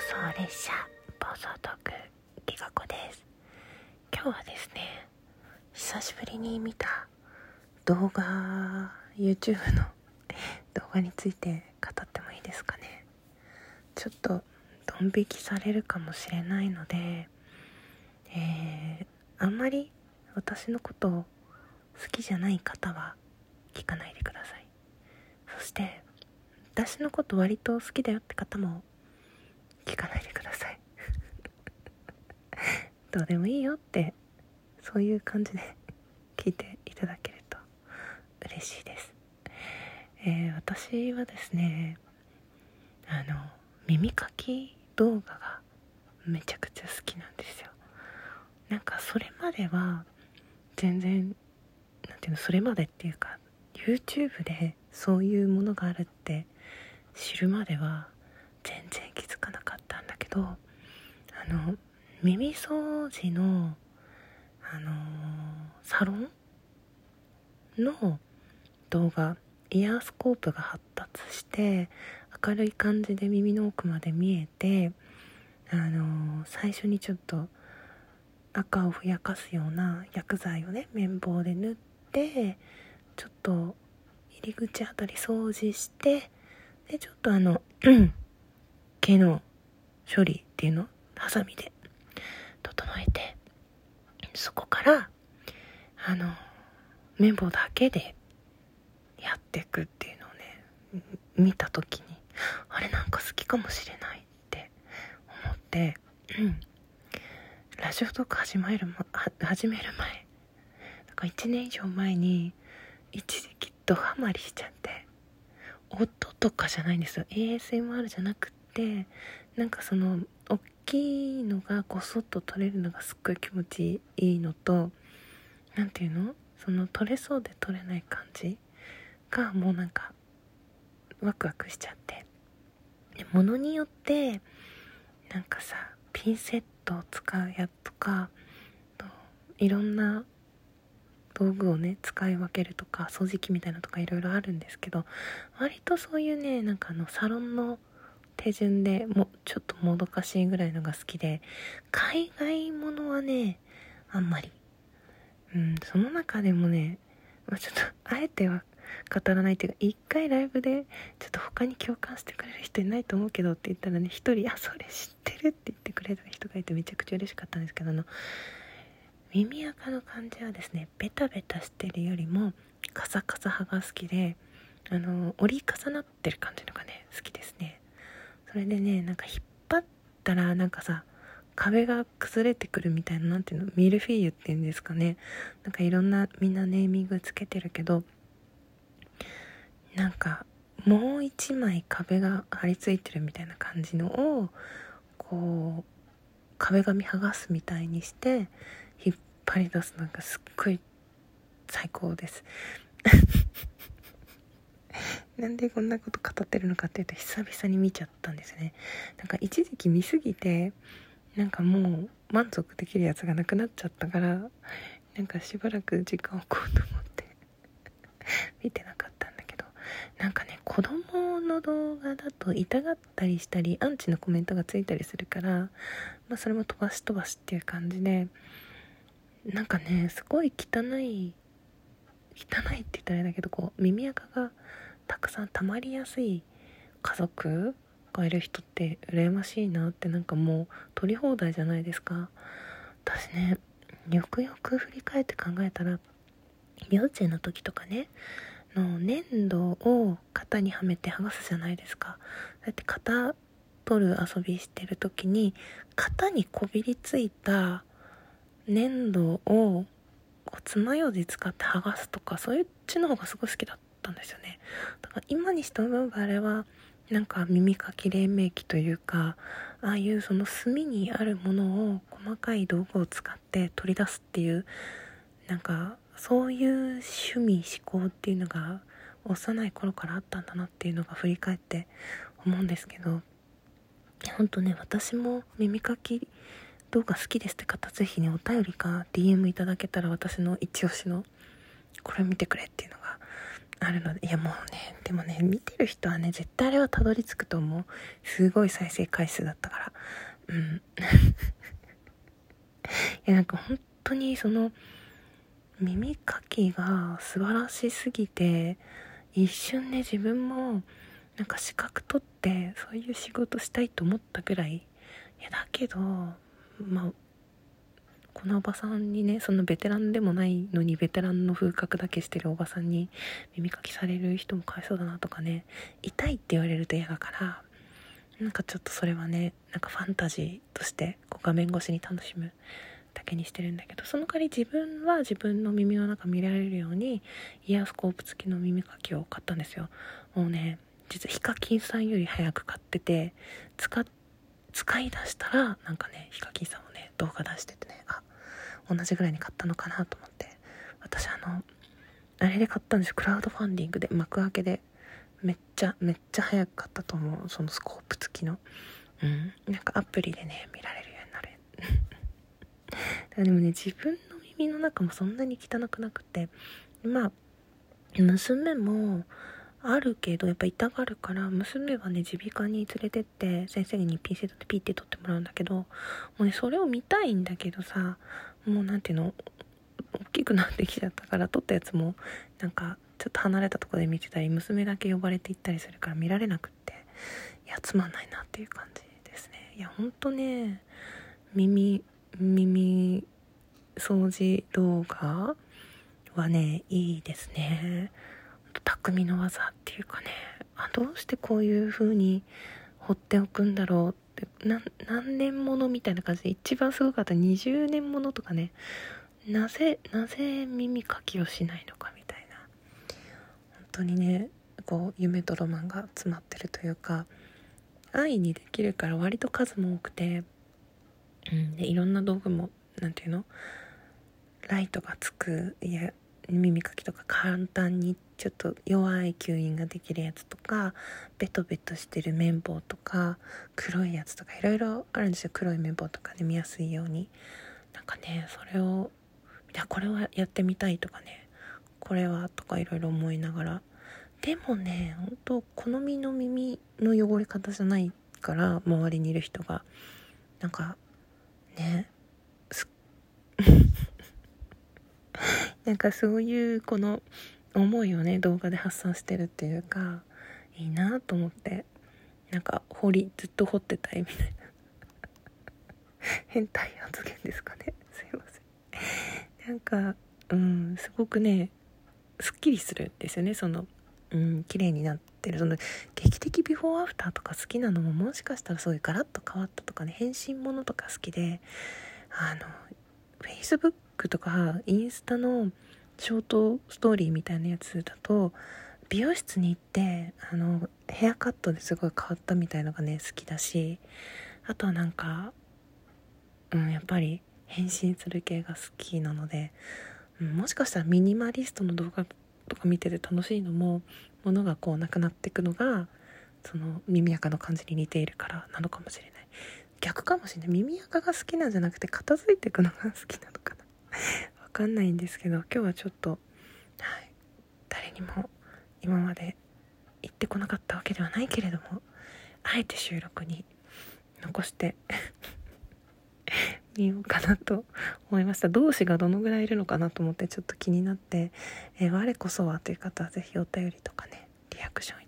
送列車暴走トークギガ子です。今日はですね久しぶりに見た動画 YouTube の 動画について語ってもいいですかね。ちょっとドン引きされるかもしれないのでえー、あんまり私のことを好きじゃない方は聞かないでください。そして私のこと割と好きだよって方も聞かないでください。どうでもいいよってそういう感じで 聞いていただけると嬉しいです、えー、私はですねあの耳かき動画がめちゃくちゃ好きなんですよ。なんかそれまでは全然なんていうのそれまでっていうか YouTube でそういうものがあるって知るまでは全然気づかなかった。どあの耳掃除のあのサロンの動画イヤースコープが発達して明るい感じで耳の奥まで見えてあの最初にちょっと赤をふやかすような薬剤をね綿棒で塗ってちょっと入り口あたり掃除してでちょっとあの 毛の処理っていうの？ハサミで。整えて。そこからあの綿棒だけでやっていくっていうのをね見た時にあれなんか好きかもしれないって思って、うん、ラジオトーク始める、ま、始める前。だか1年以上前に一時期ドハマりしちゃって音とかじゃないんですよ。ASMR じゃなくってなんかその大きいのがこそっと取れるのがすっごい気持ちいいのと何ていうの？その取れそうで取れない感じがもうなんかワクワクしちゃって。で物によってなんかさピンセットを使うやつとかいろんな道具をね使い分けるとか掃除機みたいなとかいろいろあるんですけど割とそういうねなんかあのサロンの手順でもちょっともどかしいぐらいのが好きで海外ものはねあんまり。うんその中でもね、まあ、ちょっとあえては語らないっていうか一回ライブでちょっと他に共感してくれる人いないと思うけどって言ったらね一人「あそれ知ってる」って言ってくれた人がいてめちゃくちゃ嬉しかったんですけどあの耳垢の感じはですねベタベタしてるよりもカサカサ派が好きであの折り重なってる感じのがね好きですね。それでねなんか引っ張ったらなんかさ壁が崩れてくるみたいな何ていうの？ミルフィーユっていうんですかね。なんかいろんなみんなネーミングつけてるけどなんかもう一枚壁が張り付いてるみたいな感じのをこう壁紙剥がすみたいにして引っ張り出すなんかすっごい最高です。なんでこんなこと語ってるのかっていうと久々に見ちゃったんですね。なんか一時期見すぎてなんかもう満足できるやつがなくなっちゃったからなんかしばらく時間を置こうと思って見てなかったんだけどなんかね子供の動画だと痛がったりしたりアンチのコメントがついたりするからまあそれも飛ばし飛ばしっていう感じでなんかねすごい汚い汚いって言ったらあれだけどこう耳垢がたくさん溜まりやすい家族がいる人って羨ましいなってなんかもう取り放題じゃないですか。私ねよくよく振り返って考えたら幼稚園の時とかねの粘土を型にはめて剥がすじゃないですか。だって型取る遊びしてる時に型にこびりついた粘土をこう爪楊枝使って剥がすとかそういうっちの方がすごい好きだった。たんですよね。だから今にして思えばあれはなんか耳かき黎明期というかああいうその墨にあるものを細かい道具を使って取り出すっていうなんかそういう趣味思考っていうのが幼い頃からあったんだなっていうのが振り返って思うんですけど本当ね私も耳かき動画好きですって方ぜひねお便りか DM いただけたら私の一押しのこれ見てくれっていうのあるのでいやもうねでもね見てる人はね絶対あれはたどり着くと思う。すごい再生回数だったから。うん。いやなんか本当にその耳かきが素晴らしすぎて一瞬ね自分もなんか資格取ってそういう仕事したいと思ったぐらい。いやだけどまあこのおばさんにねそのベテランでもないのにベテランの風格だけしてるおばさんに耳かきされる人もかわいそうだなとかね痛いって言われると嫌だからなんかちょっとそれはねなんかファンタジーとしてこう画面越しに楽しむだけにしてるんだけどその代わり自分は自分の耳の中見られるようにイヤースコープ付きの耳かきを買ったんですよ。もうね実はヒカキンさんより早く買ってて使使い出したらなんかねヒカキンさんもね動画出しててねあ同じぐらいに買ったのかなと思って。私あのあれで買ったんですよ。クラウドファンディングで幕開けで。めっちゃめっちゃ早く買ったと思う。そのスコープ付きの。うん。なんかアプリでね見られるようになる。でもね自分の耳の中もそんなに汚くなくて。まあ娘もあるけどやっぱ痛がるから娘はね耳鼻科に連れてって先生にピンセットでピッて取ってもらうんだけどもうねそれを見たいんだけどさもう何ていうの大きくなってきちゃったから撮ったやつもなんかちょっと離れたとこで見てたり娘だけ呼ばれて行ったりするから見られなくっていやつまんないなっていう感じですね。いやほんとね耳耳掃除動画はねいいですね。匠の技っていうかねあどうしてこういう風に放っておくんだろうって何年ものみたいな感じで一番すごかった20年ものとかねなぜなぜ耳かきをしないのかみたいな。本当にねこう夢とロマンが詰まってるというか安易にできるから割と数も多くて、うん、でいろんな道具も何ていうの？ライトがつくいや耳かきとか簡単にちょっと弱い吸引ができるやつとかベトベトしてる綿棒とか黒いやつとかいろいろあるんですよ。黒い綿棒とかで見やすいように。なんかねそれをいやこれはやってみたいとかねこれはとかいろいろ思いながら。でもね本当好みの耳の汚れ方じゃないから周りにいる人が。なんかね なんかそういうこの思いをね動画で発散してるっていうかいいなと思ってなんか掘りずっと掘ってたいみたいな。変態発言ですかね。すいません。なんかうんすごくねすっきりするんですよね。そのうん綺麗になってる。その劇的ビフォーアフターとか好きなのももしかしたらそういうガラッと変わったとかね変身ものとか好きであの Facebook とかインスタのショートストーリーみたいなやつだと美容室に行ってあのヘアカットですごい変わったみたいのがね好きだしあとはなんか、うん、やっぱり変身する系が好きなので、うん、もしかしたらミニマリストの動画とか見てて楽しいのも物がこうなくなっていくのがその耳垢の感じに似ているからなのかもしれない。逆かもしれない。耳垢が好きなんじゃなくて片付いていくのが好きなのかな。わかんないんですけど今日はちょっと、はい、誰にも今まで言ってこなかったわけではないけれどもあえて収録に残して みようかなと思いました。同志がどのぐらいいるのかなと思ってちょっと気になって、えー、我こそはという方は是非お便りとかねリアクションいただ